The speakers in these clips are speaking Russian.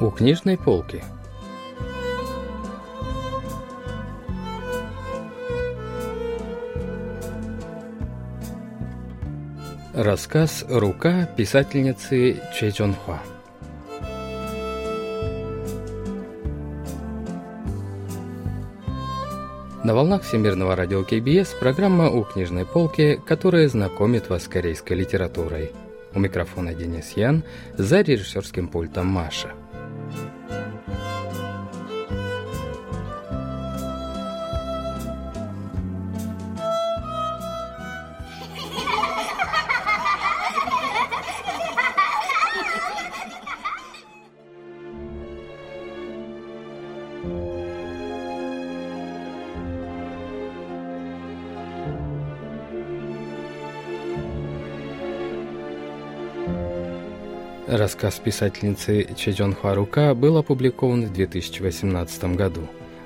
У книжной полки. Рассказ «Рука» писательницы Че Чон Хua. На волнах Всемирного радио КБС программа «У книжной полки», которая знакомит вас с корейской литературой. У микрофона Денис Ян, за режиссерским пультом Маша – Рассказ писательницы Чеджон Харука был опубликован в 2018 году.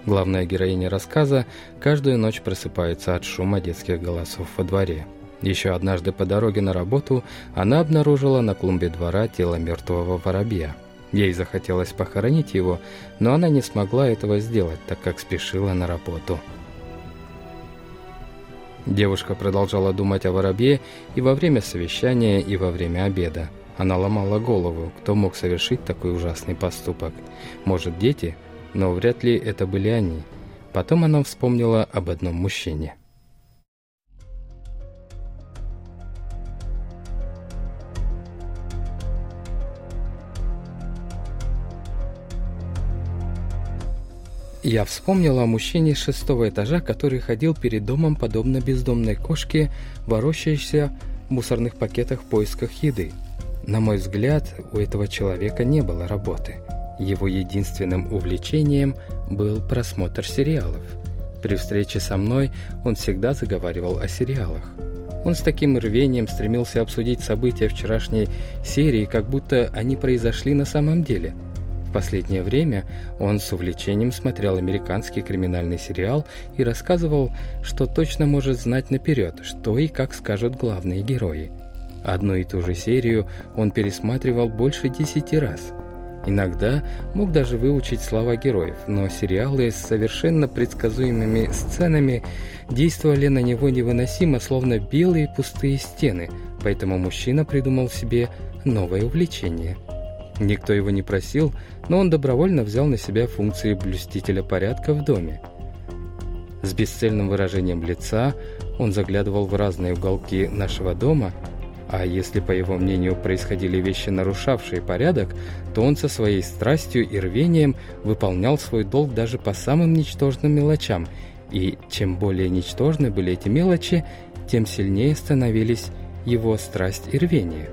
Главная героиня рассказа каждую ночь просыпается от шума детских голосов во дворе. Еще однажды по дороге на работу она обнаружила на клумбе двора тело мертвого воробья. Ей захотелось похоронить его, но она не смогла этого сделать, так как спешила на работу. Девушка продолжала думать о воробье и во время совещания, и во время обеда. Она ломала голову, кто мог совершить такой ужасный поступок. Может, дети? Но вряд ли это были они. Потом она вспомнила об одном мужчине. Я вспомнила о мужчине с шестого этажа, который ходил перед домом подобно бездомной кошке, ворощающейся в мусорных пакетах в поисках еды. На мой взгляд, у этого человека не было работы. Его единственным увлечением был просмотр сериалов. При встрече со мной он всегда заговаривал о сериалах. Он с таким рвением стремился обсудить события вчерашней серии, как будто они произошли на самом деле. В последнее время он с увлечением смотрел американский криминальный сериал и рассказывал, что точно может знать наперед, что и как скажут главные герои – Одну и ту же серию он пересматривал больше десяти раз. Иногда мог даже выучить слова героев, но сериалы с совершенно предсказуемыми сценами действовали на него невыносимо, словно белые пустые стены, поэтому мужчина придумал себе новое увлечение. Никто его не просил, но он добровольно взял на себя функции блюстителя порядка в доме. С бесцельным выражением лица он заглядывал в разные уголки нашего дома – а если, по его мнению, происходили вещи, нарушавшие порядок, то он со своей страстью и рвением выполнял свой долг даже по самым ничтожным мелочам, и чем более ничтожны были эти мелочи, тем сильнее становились его страсть и рвение.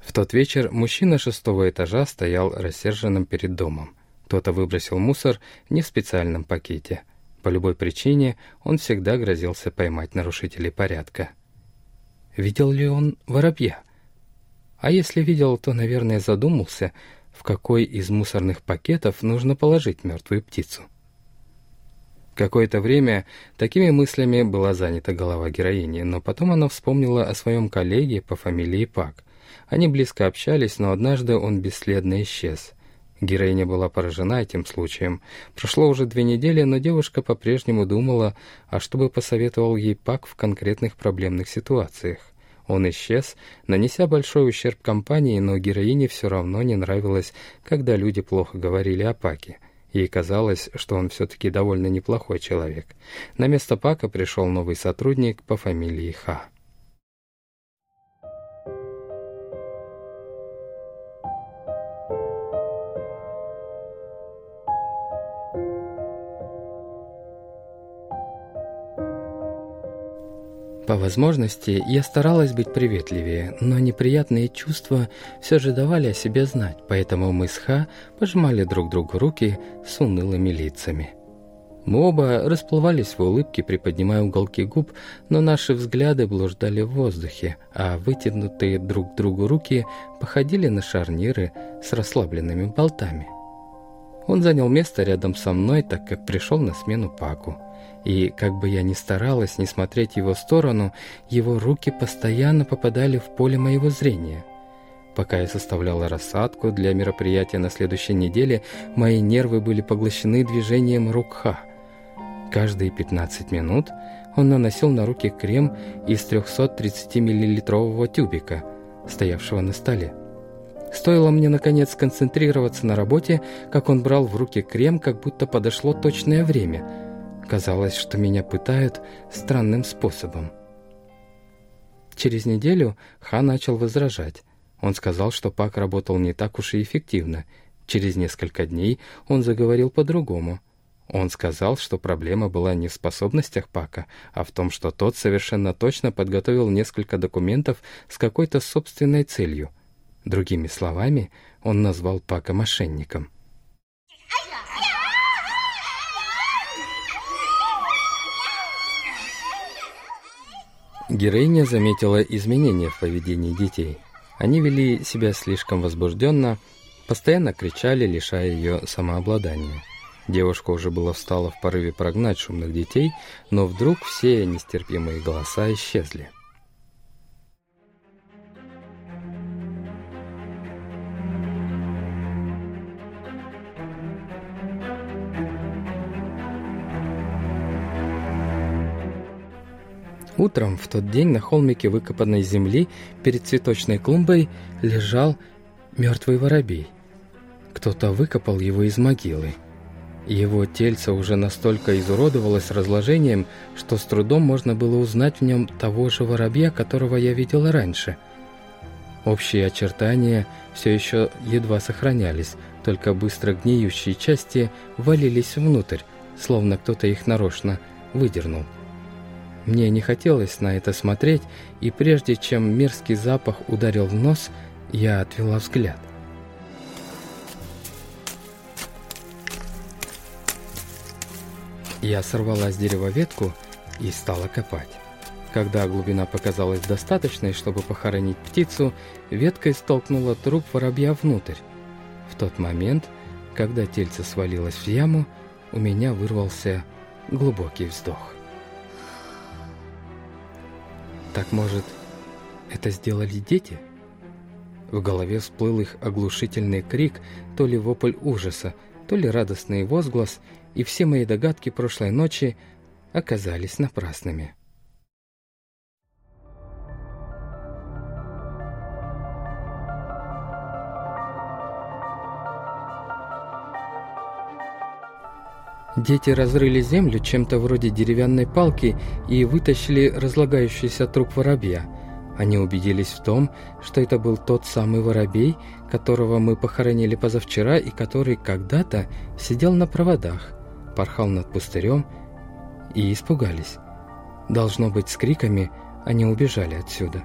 В тот вечер мужчина шестого этажа стоял рассерженным перед домом. Кто-то выбросил мусор не в специальном пакете – по любой причине он всегда грозился поймать нарушителей порядка. Видел ли он воробья? А если видел, то, наверное, задумался, в какой из мусорных пакетов нужно положить мертвую птицу. Какое-то время такими мыслями была занята голова героини, но потом она вспомнила о своем коллеге по фамилии Пак. Они близко общались, но однажды он бесследно исчез. Героиня была поражена этим случаем. Прошло уже две недели, но девушка по-прежнему думала, а что бы посоветовал ей Пак в конкретных проблемных ситуациях. Он исчез, нанеся большой ущерб компании, но героине все равно не нравилось, когда люди плохо говорили о Паке. Ей казалось, что он все-таки довольно неплохой человек. На место Пака пришел новый сотрудник по фамилии Ха. По возможности я старалась быть приветливее, но неприятные чувства все же давали о себе знать, поэтому мы с Ха пожимали друг другу руки с унылыми лицами. Мы оба расплывались в улыбке, приподнимая уголки губ, но наши взгляды блуждали в воздухе, а вытянутые друг к другу руки походили на шарниры с расслабленными болтами. Он занял место рядом со мной, так как пришел на смену Паку – И как бы я ни старалась не смотреть его сторону, его руки постоянно попадали в поле моего зрения. Пока я составляла рассадку для мероприятия на следующей неделе, мои нервы были поглощены движением рук Ха. Каждые 15 минут он наносил на руки крем из 330-миллилитрового тюбика, стоявшего на столе. Стоило мне, наконец, сконцентрироваться на работе, как он брал в руки крем, как будто подошло точное время. Казалось, что меня пытают странным способом. Через неделю Ха начал возражать. Он сказал, что Пак работал не так уж и эффективно. Через несколько дней он заговорил по-другому. Он сказал, что проблема была не в способностях Пака, а в том, что тот совершенно точно подготовил несколько документов с какой-то собственной целью. Другими словами, он назвал Пака мошенником. Героиня заметила изменения в поведении детей. Они вели себя слишком возбужденно, постоянно кричали, лишая ее самообладания. Девушка уже была встала в порыве прогнать шумных детей, но вдруг все нестерпимые голоса исчезли. Утром в тот день на холмике выкопанной земли перед цветочной клумбой лежал мертвый воробей. Кто-то выкопал его из могилы. Его тельце уже настолько изуродовалось разложением, что с трудом можно было узнать в нем того же воробья, которого я видела раньше. Общие очертания все еще едва сохранялись, только быстро гниющие части валились внутрь, словно кто-то их нарочно выдернул. Мне не хотелось на это смотреть, и прежде чем мерзкий запах ударил в нос, я отвела взгляд. Я сорвала с дерева ветку и стала копать. Когда глубина показалась достаточной, чтобы похоронить птицу, веткой столкнула труп воробья внутрь. В тот момент, когда тельце свалилось в яму, у меня вырвался глубокий вздох. Так может, это сделали дети? В голове всплыл их оглушительный крик, то ли вопль ужаса, то ли радостный возглас, и все мои догадки прошлой ночи оказались напрасными. Дети разрыли землю чем-то вроде деревянной палки и вытащили разлагающийся труп воробья. Они убедились в том, что это был тот самый воробей, которого мы похоронили позавчера и который когда-то сидел на проводах порхал над пустырем и испугались. Должно быть, с криками они убежали отсюда.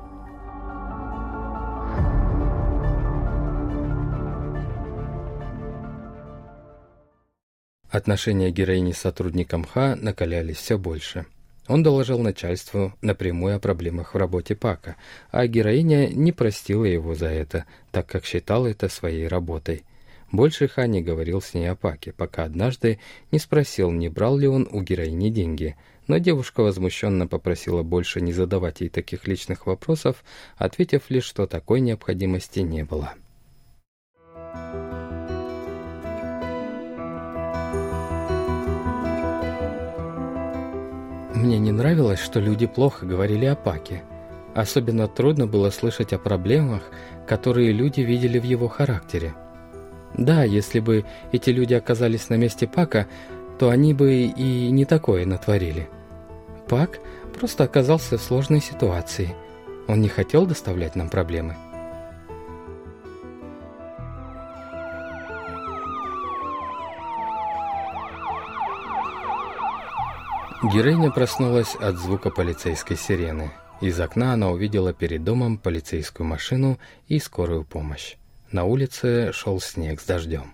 Отношения героини с сотрудником Ха накалялись все больше. Он доложил начальству напрямую о проблемах в работе Пака, а героиня не простила его за это, так как считала это своей работой – больше Ха не говорил с ней о Паке, пока однажды не спросил, не брал ли он у героини деньги. Но девушка возмущенно попросила больше не задавать ей таких личных вопросов, ответив лишь, что такой необходимости не было. Мне не нравилось, что люди плохо говорили о Паке. Особенно трудно было слышать о проблемах, которые люди видели в его характере. Да, если бы эти люди оказались на месте Пака, то они бы и не такое натворили. Пак просто оказался в сложной ситуации. Он не хотел доставлять нам проблемы. Героиня проснулась от звука полицейской сирены. Из окна она увидела перед домом полицейскую машину и скорую помощь. На улице шел снег с дождем.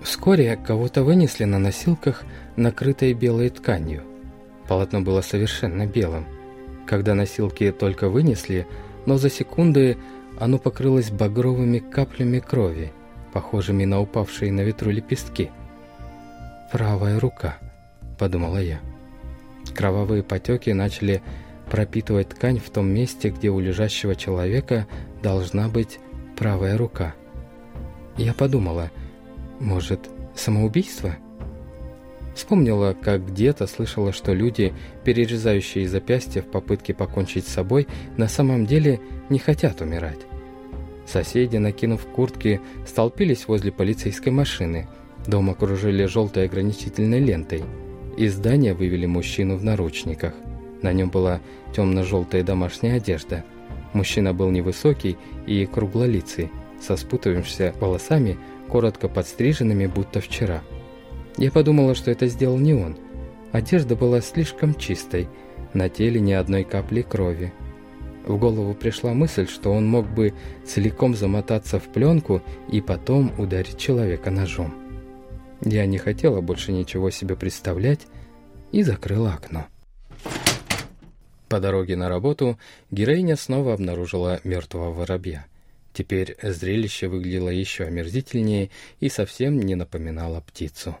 Вскоре кого-то вынесли на носилках, накрытой белой тканью. Полотно было совершенно белым. Когда носилки только вынесли, но за секунды оно покрылось багровыми каплями крови, похожими на упавшие на ветру лепестки. «Правая рука», — подумала я. Кровавые потеки начали пропитывать ткань в том месте, где у лежащего человека должна быть правая рука. Я подумала, может, самоубийство? Вспомнила, как где-то слышала, что люди, перерезающие запястья в попытке покончить с собой, на самом деле не хотят умирать. Соседи, накинув куртки, столпились возле полицейской машины. Дом окружили желтой ограничительной лентой. Из здания вывели мужчину в наручниках. На нем была темно-желтая домашняя одежда. Мужчина был невысокий и круглолицый, со спутавшимися волосами, коротко подстриженными, будто вчера. Я подумала, что это сделал не он. Одежда была слишком чистой, на теле ни одной капли крови. В голову пришла мысль, что он мог бы целиком замотаться в пленку и потом ударить человека ножом. Я не хотела больше ничего себе представлять и закрыла окно. По дороге на работу героиня снова обнаружила мертвого воробья. Теперь зрелище выглядело еще омерзительнее и совсем не напоминало птицу.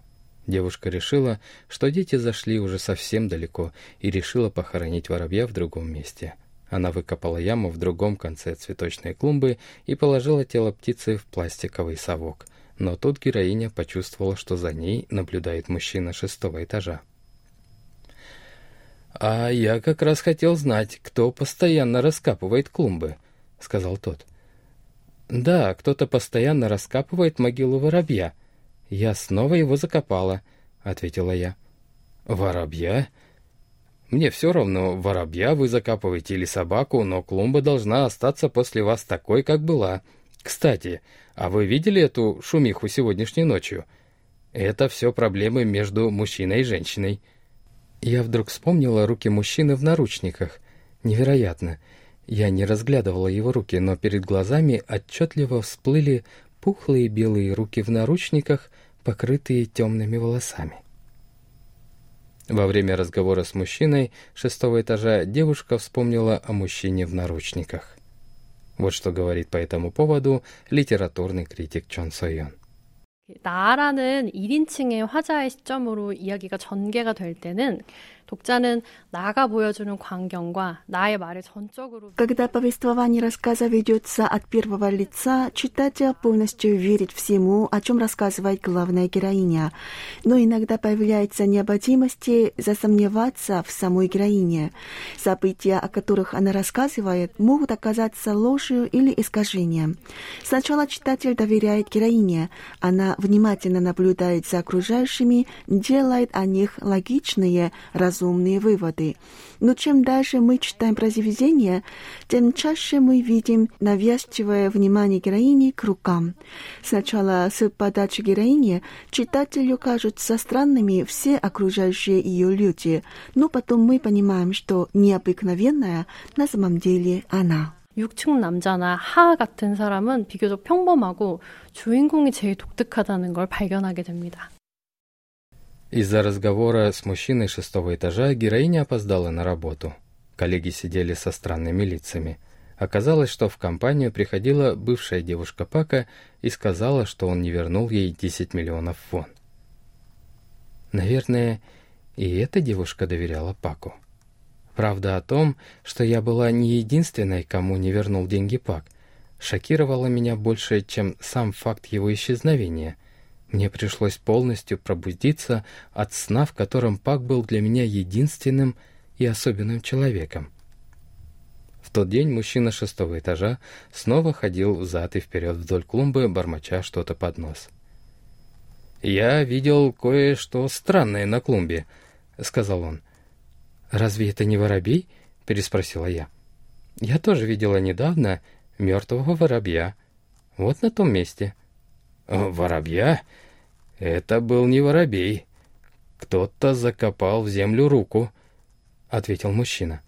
Девушка решила, что дети зашли уже совсем далеко и решила похоронить воробья в другом месте. Она выкопала яму в другом конце цветочной клумбы и положила тело птицы в пластиковый совок. Но тут героиня почувствовала, что за ней наблюдает мужчина шестого этажа. «А я как раз хотел знать, кто постоянно раскапывает клумбы», — сказал тот. «Да, кто-то постоянно раскапывает могилу воробья», «Я снова его закопала», — ответила я. «Воробья?» «Мне все равно, воробья вы закапываете или собаку, но клумба должна остаться после вас такой, как была. Кстати, а вы видели эту шумиху сегодняшней ночью? Это все проблемы между мужчиной и женщиной». Я вдруг вспомнила руки мужчины в наручниках. Невероятно. Я не разглядывала его руки, но перед глазами отчетливо всплыли пухлые белые руки в наручниках, покрытые темными волосами. Во время разговора с мужчиной шестого этажа девушка вспомнила о мужчине в наручниках. Вот что говорит по этому поводу литературный критик Чон Сойон. 나라는 1인칭의 화자의 시점으로 이야기가 전개가 될 때는 когда повествование рассказа ведется от первого лица, читатель полностью верит всему, о чем рассказывает главная героиня. Но иногда появляется необходимость засомневаться в самой героине. События, о которых она рассказывает, могут оказаться ложью или искажением. Сначала читатель доверяет героине. Она внимательно наблюдает за окружающими, делает о них логичные, разумные выводы. Но чем дальше мы читаем произведение, тем чаще мы видим навязчивое внимание героини к рукам. Сначала с подачи героини читателю кажутся странными все окружающие ее люди, но потом мы понимаем, что необыкновенная на самом деле она. 6층 남자나 하 같은 사람은 비교적 평범하고 주인공이 제일 독특하다는 걸 발견하게 됩니다. Из-за разговора с мужчиной шестого этажа героиня опоздала на работу. Коллеги сидели со странными лицами. Оказалось, что в компанию приходила бывшая девушка Пака и сказала, что он не вернул ей 10 миллионов фон. Наверное, и эта девушка доверяла Паку. Правда о том, что я была не единственной, кому не вернул деньги Пак, шокировала меня больше, чем сам факт его исчезновения. Мне пришлось полностью пробудиться от сна, в котором Пак был для меня единственным и особенным человеком. В тот день мужчина шестого этажа снова ходил взад и вперед вдоль клумбы, бормоча что-то под нос. «Я видел кое-что странное на клумбе», — сказал он. «Разве это не воробей?» — переспросила я. «Я тоже видела недавно мертвого воробья. Вот на том месте». «Воробья? Это был не воробей. Кто-то закопал в землю руку», — ответил мужчина.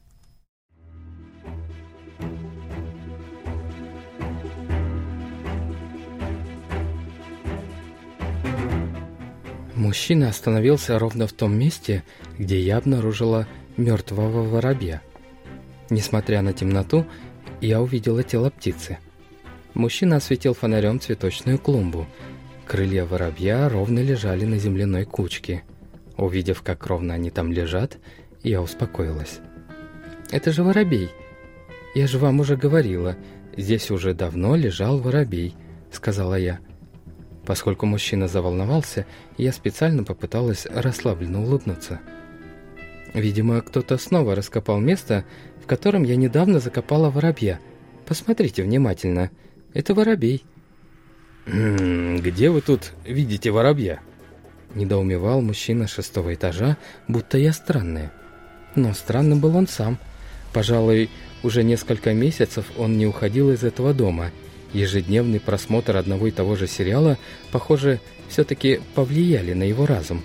Мужчина остановился ровно в том месте, где я обнаружила мертвого воробья. Несмотря на темноту, я увидела тело птицы. Мужчина осветил фонарем цветочную клумбу. Крылья воробья ровно лежали на земляной кучке. Увидев, как ровно они там лежат, я успокоилась. «Это же воробей. Я же вам уже говорила, здесь уже давно лежал воробей», — сказала я. Поскольку мужчина заволновался, я специально попыталась расслабленно улыбнуться. Видимо, кто-то снова раскопал место, в котором я недавно закопала воробья. Посмотрите внимательно. Это воробей. «Где вы тут видите воробья?» Недоумевал мужчина шестого этажа, будто я странная. Но странным был он сам. Пожалуй, уже несколько месяцев он не уходил из этого дома. Ежедневный просмотр одного и того же сериала, похоже, все-таки повлияли на его разум.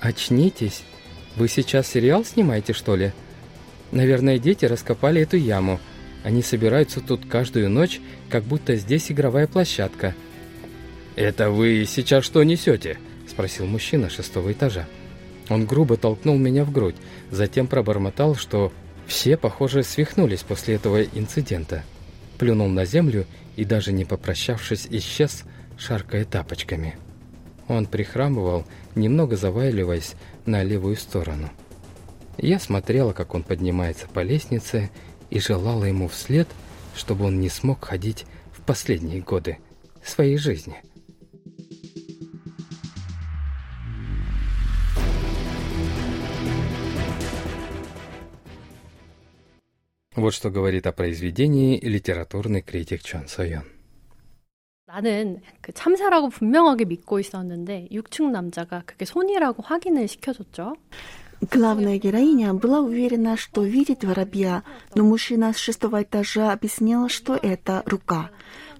«Очнитесь!» Вы сейчас сериал снимаете, что ли? Наверное, дети раскопали эту яму. Они собираются тут каждую ночь, как будто здесь игровая площадка. «Это вы сейчас что несете?» – спросил мужчина шестого этажа. Он грубо толкнул меня в грудь, затем пробормотал, что все, похоже, свихнулись после этого инцидента. Плюнул на землю и, даже не попрощавшись, исчез, шаркая тапочками. Он прихрамывал, немного заваливаясь на левую сторону. Я смотрела, как он поднимается по лестнице, и желала ему вслед, чтобы он не смог ходить в последние годы своей жизни. Вот что говорит о произведении литературный критик Чон Сойон. 나는 그 참사라고 분명하게 믿고 있었는데 6층 남자가 그게 손이라고 확인을 시켜줬죠. Главная героиня была уверена, что видит воробья, но мужчина с шестого этажа объяснил, что это рука.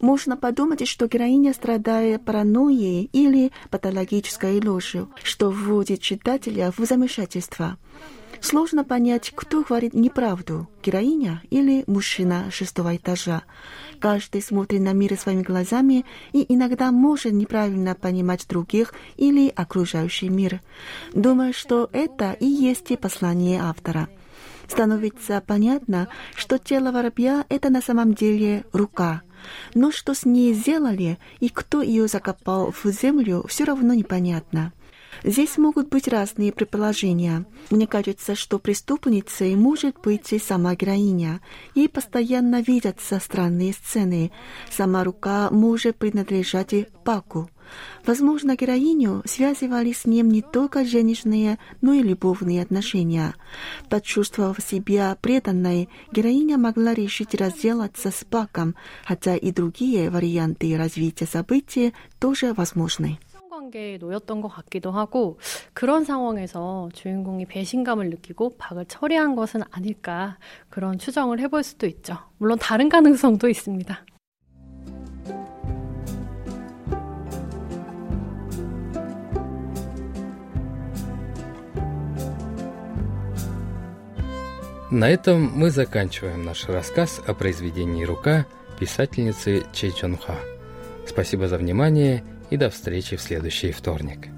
Можно подумать, что героиня страдает паранойей или патологической ложью, что вводит читателя в замешательство. Сложно понять, кто говорит неправду, героиня или мужчина шестого этажа. Каждый смотрит на мир своими глазами и иногда может неправильно понимать других или окружающий мир. Думаю, что это и есть и послание автора. Становится понятно, что тело воробья — это на самом деле рука. Но что с ней сделали и кто ее закопал в землю, все равно непонятно. Здесь могут быть разные предположения. Мне кажется, что преступницей может быть и сама героиня. Ей постоянно видятся странные сцены. Сама рука может принадлежать и Паку. Возможно, героиню связывали с ним не только женишные, но и любовные отношения. Почувствовав себя преданной, героиня могла решить разделаться с Паком, хотя и другие варианты развития событий тоже возможны. 관계에 놓였던 것 같기도 하고 그런 상황에서 주인공이 배신감을 느끼고 박을 처리한 것은 아닐까 그런 추정을 해볼 수도 있죠. 물론 다른 가능성도 있습니다. На этом мы заканчиваем наш рассказ о произведении «Рука» писательницы Чей Чон Ха. Спасибо за внимание и до встречи в следующий вторник.